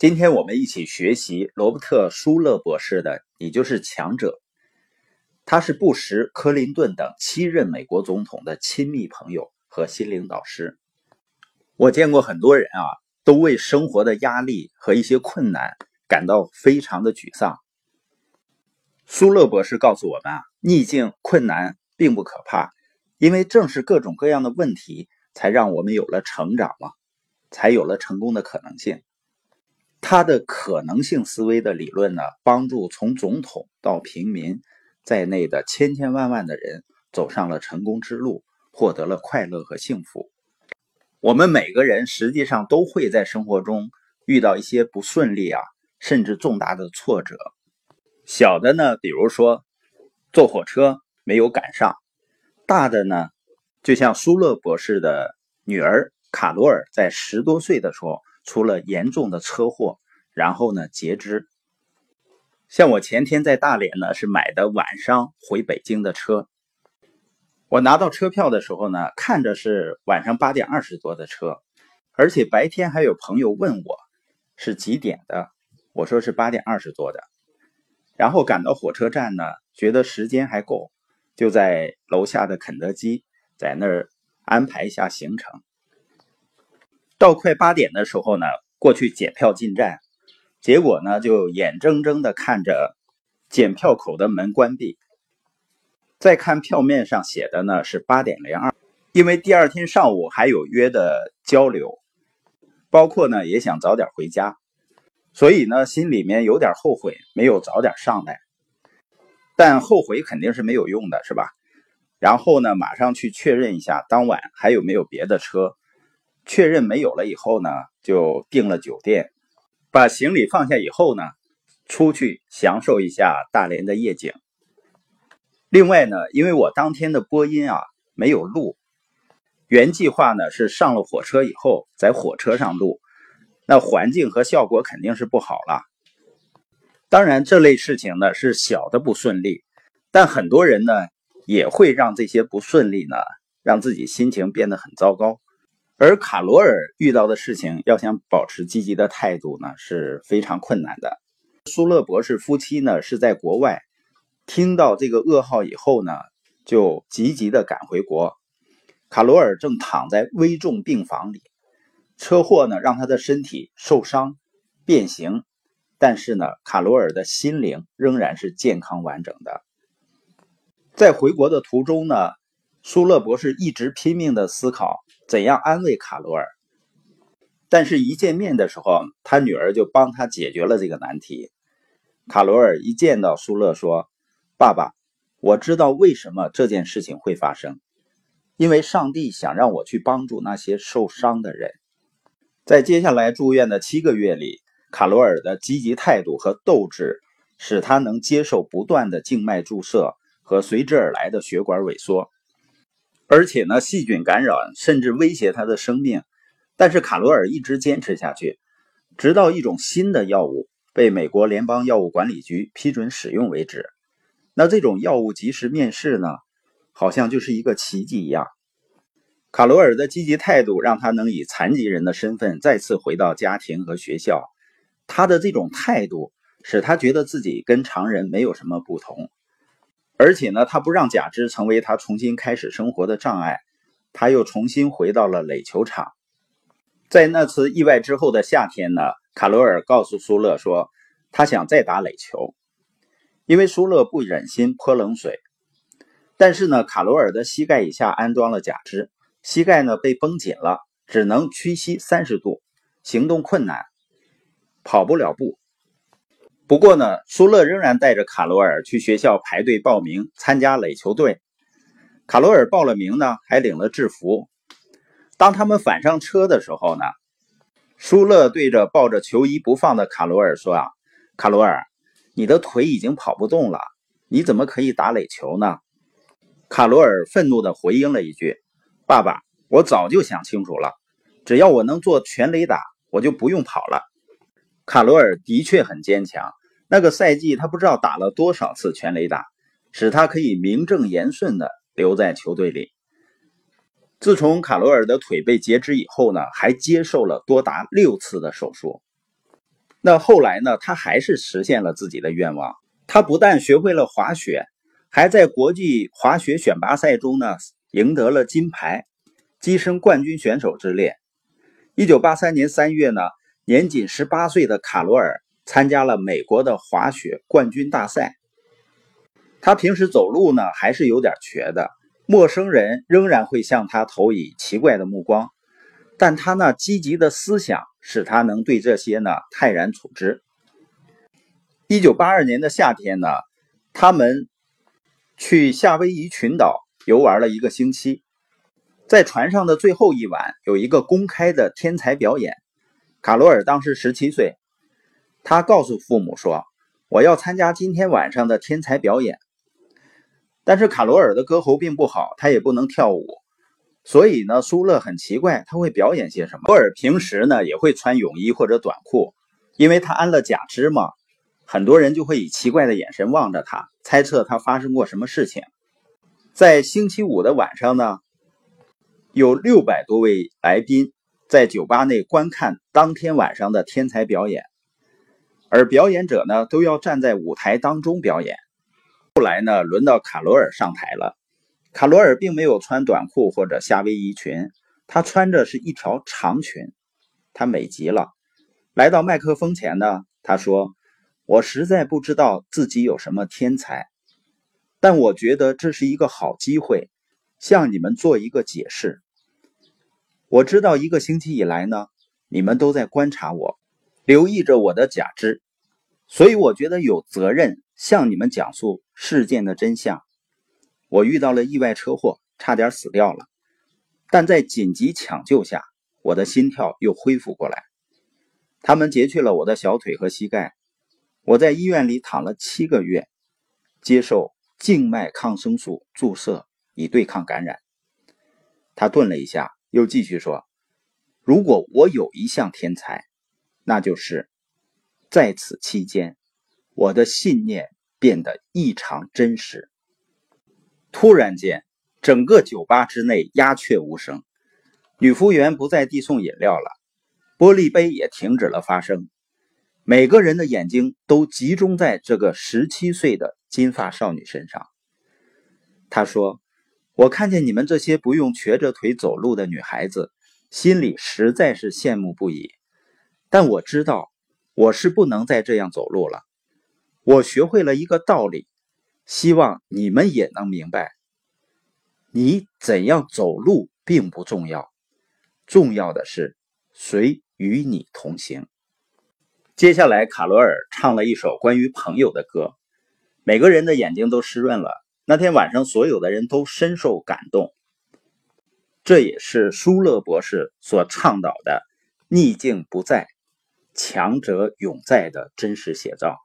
今天我们一起学习罗伯特·舒勒博士的《你就是强者》。他是布什、克林顿等七任美国总统的亲密朋友和心灵导师。我见过很多人啊，都为生活的压力和一些困难感到非常的沮丧。舒勒博士告诉我们啊，逆境、困难并不可怕，因为正是各种各样的问题，才让我们有了成长嘛，才有了成功的可能性。他的可能性思维的理论呢，帮助从总统到平民在内的千千万万的人走上了成功之路，获得了快乐和幸福。我们每个人实际上都会在生活中遇到一些不顺利啊，甚至重大的挫折。小的呢，比如说坐火车没有赶上；大的呢，就像舒勒博士的女儿卡罗尔在十多岁的时候。出了严重的车祸，然后呢截肢。像我前天在大连呢，是买的晚上回北京的车。我拿到车票的时候呢，看着是晚上八点二十多的车，而且白天还有朋友问我是几点的，我说是八点二十多的。然后赶到火车站呢，觉得时间还够，就在楼下的肯德基在那儿安排一下行程。到快八点的时候呢，过去检票进站，结果呢就眼睁睁的看着检票口的门关闭。再看票面上写的呢是八点零二，因为第二天上午还有约的交流，包括呢也想早点回家，所以呢心里面有点后悔没有早点上来，但后悔肯定是没有用的，是吧？然后呢马上去确认一下当晚还有没有别的车。确认没有了以后呢，就订了酒店，把行李放下以后呢，出去享受一下大连的夜景。另外呢，因为我当天的播音啊没有录，原计划呢是上了火车以后在火车上录，那环境和效果肯定是不好了。当然，这类事情呢是小的不顺利，但很多人呢也会让这些不顺利呢让自己心情变得很糟糕。而卡罗尔遇到的事情，要想保持积极的态度呢，是非常困难的。苏勒博士夫妻呢是在国外，听到这个噩耗以后呢，就积极的赶回国。卡罗尔正躺在危重病房里，车祸呢让他的身体受伤、变形，但是呢，卡罗尔的心灵仍然是健康完整的。在回国的途中呢。苏勒博士一直拼命的思考怎样安慰卡罗尔，但是，一见面的时候，他女儿就帮他解决了这个难题。卡罗尔一见到苏勒说：“爸爸，我知道为什么这件事情会发生，因为上帝想让我去帮助那些受伤的人。”在接下来住院的七个月里，卡罗尔的积极态度和斗志使他能接受不断的静脉注射和随之而来的血管萎缩。而且呢，细菌感染甚至威胁他的生命，但是卡罗尔一直坚持下去，直到一种新的药物被美国联邦药物管理局批准使用为止。那这种药物及时面世呢，好像就是一个奇迹一样。卡罗尔的积极态度让他能以残疾人的身份再次回到家庭和学校，他的这种态度使他觉得自己跟常人没有什么不同。而且呢，他不让假肢成为他重新开始生活的障碍。他又重新回到了垒球场。在那次意外之后的夏天呢，卡罗尔告诉苏勒说，他想再打垒球，因为苏勒不忍心泼冷水。但是呢，卡罗尔的膝盖以下安装了假肢，膝盖呢被绷紧了，只能屈膝三十度，行动困难，跑不了步。不过呢，舒勒仍然带着卡罗尔去学校排队报名参加垒球队。卡罗尔报了名呢，还领了制服。当他们返上车的时候呢，舒勒对着抱着球衣不放的卡罗尔说：“啊，卡罗尔，你的腿已经跑不动了，你怎么可以打垒球呢？”卡罗尔愤怒地回应了一句：“爸爸，我早就想清楚了，只要我能做全垒打，我就不用跑了。”卡罗尔的确很坚强。那个赛季，他不知道打了多少次全垒打，使他可以名正言顺的留在球队里。自从卡罗尔的腿被截肢以后呢，还接受了多达六次的手术。那后来呢？他还是实现了自己的愿望。他不但学会了滑雪，还在国际滑雪选拔赛中呢赢得了金牌，跻身冠军选手之列。一九八三年三月呢，年仅十八岁的卡罗尔参加了美国的滑雪冠军大赛。他平时走路呢还是有点瘸的，陌生人仍然会向他投以奇怪的目光，但他那积极的思想。使他能对这些呢泰然处之。一九八二年的夏天呢，他们去夏威夷群岛游玩了一个星期，在船上的最后一晚有一个公开的天才表演。卡罗尔当时十七岁，他告诉父母说：“我要参加今天晚上的天才表演。”但是卡罗尔的歌喉并不好，他也不能跳舞。所以呢，苏勒很奇怪，他会表演些什么？罗尔平时呢也会穿泳衣或者短裤，因为他安了假肢嘛。很多人就会以奇怪的眼神望着他，猜测他发生过什么事情。在星期五的晚上呢，有六百多位来宾在酒吧内观看当天晚上的天才表演，而表演者呢都要站在舞台当中表演。后来呢，轮到卡罗尔上台了。卡罗尔并没有穿短裤或者夏威夷裙，他穿着是一条长裙，他美极了。来到麦克风前呢，他说：“我实在不知道自己有什么天才，但我觉得这是一个好机会，向你们做一个解释。我知道一个星期以来呢，你们都在观察我，留意着我的假肢，所以我觉得有责任向你们讲述事件的真相。”我遇到了意外车祸，差点死掉了，但在紧急抢救下，我的心跳又恢复过来。他们截去了我的小腿和膝盖，我在医院里躺了七个月，接受静脉抗生素注射以对抗感染。他顿了一下，又继续说：“如果我有一项天才，那就是在此期间，我的信念变得异常真实。”突然间，整个酒吧之内鸦雀无声，女服务员不再递送饮料了，玻璃杯也停止了发声。每个人的眼睛都集中在这个十七岁的金发少女身上。他说：“我看见你们这些不用瘸着腿走路的女孩子，心里实在是羡慕不已。但我知道，我是不能再这样走路了。我学会了一个道理。”希望你们也能明白，你怎样走路并不重要，重要的是谁与你同行。接下来，卡罗尔唱了一首关于朋友的歌，每个人的眼睛都湿润了。那天晚上，所有的人都深受感动。这也是舒勒博士所倡导的“逆境不在，强者永在”的真实写照。